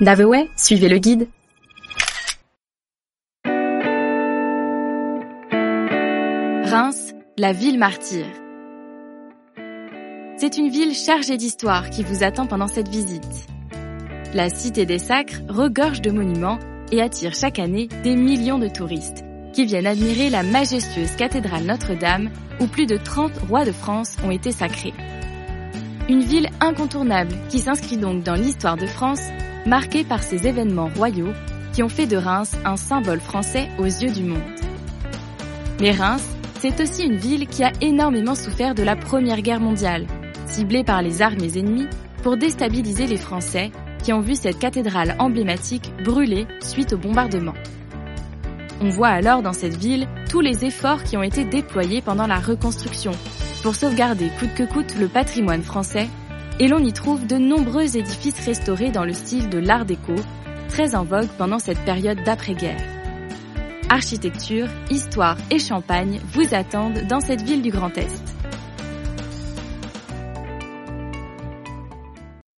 Daveway, suivez le guide. Reims, la ville martyre. C'est une ville chargée d'histoire qui vous attend pendant cette visite. La Cité des Sacres regorge de monuments et attire chaque année des millions de touristes qui viennent admirer la majestueuse cathédrale Notre-Dame où plus de 30 rois de France ont été sacrés. Une ville incontournable qui s'inscrit donc dans l'histoire de France, marquée par ces événements royaux qui ont fait de Reims un symbole français aux yeux du monde. Mais Reims, c'est aussi une ville qui a énormément souffert de la Première Guerre mondiale, ciblée par les armées ennemies pour déstabiliser les Français qui ont vu cette cathédrale emblématique brûler suite au bombardement. On voit alors dans cette ville tous les efforts qui ont été déployés pendant la reconstruction pour sauvegarder coûte que coûte le patrimoine français et l'on y trouve de nombreux édifices restaurés dans le style de l'art déco, très en vogue pendant cette période d'après-guerre. Architecture, histoire et champagne vous attendent dans cette ville du Grand Est.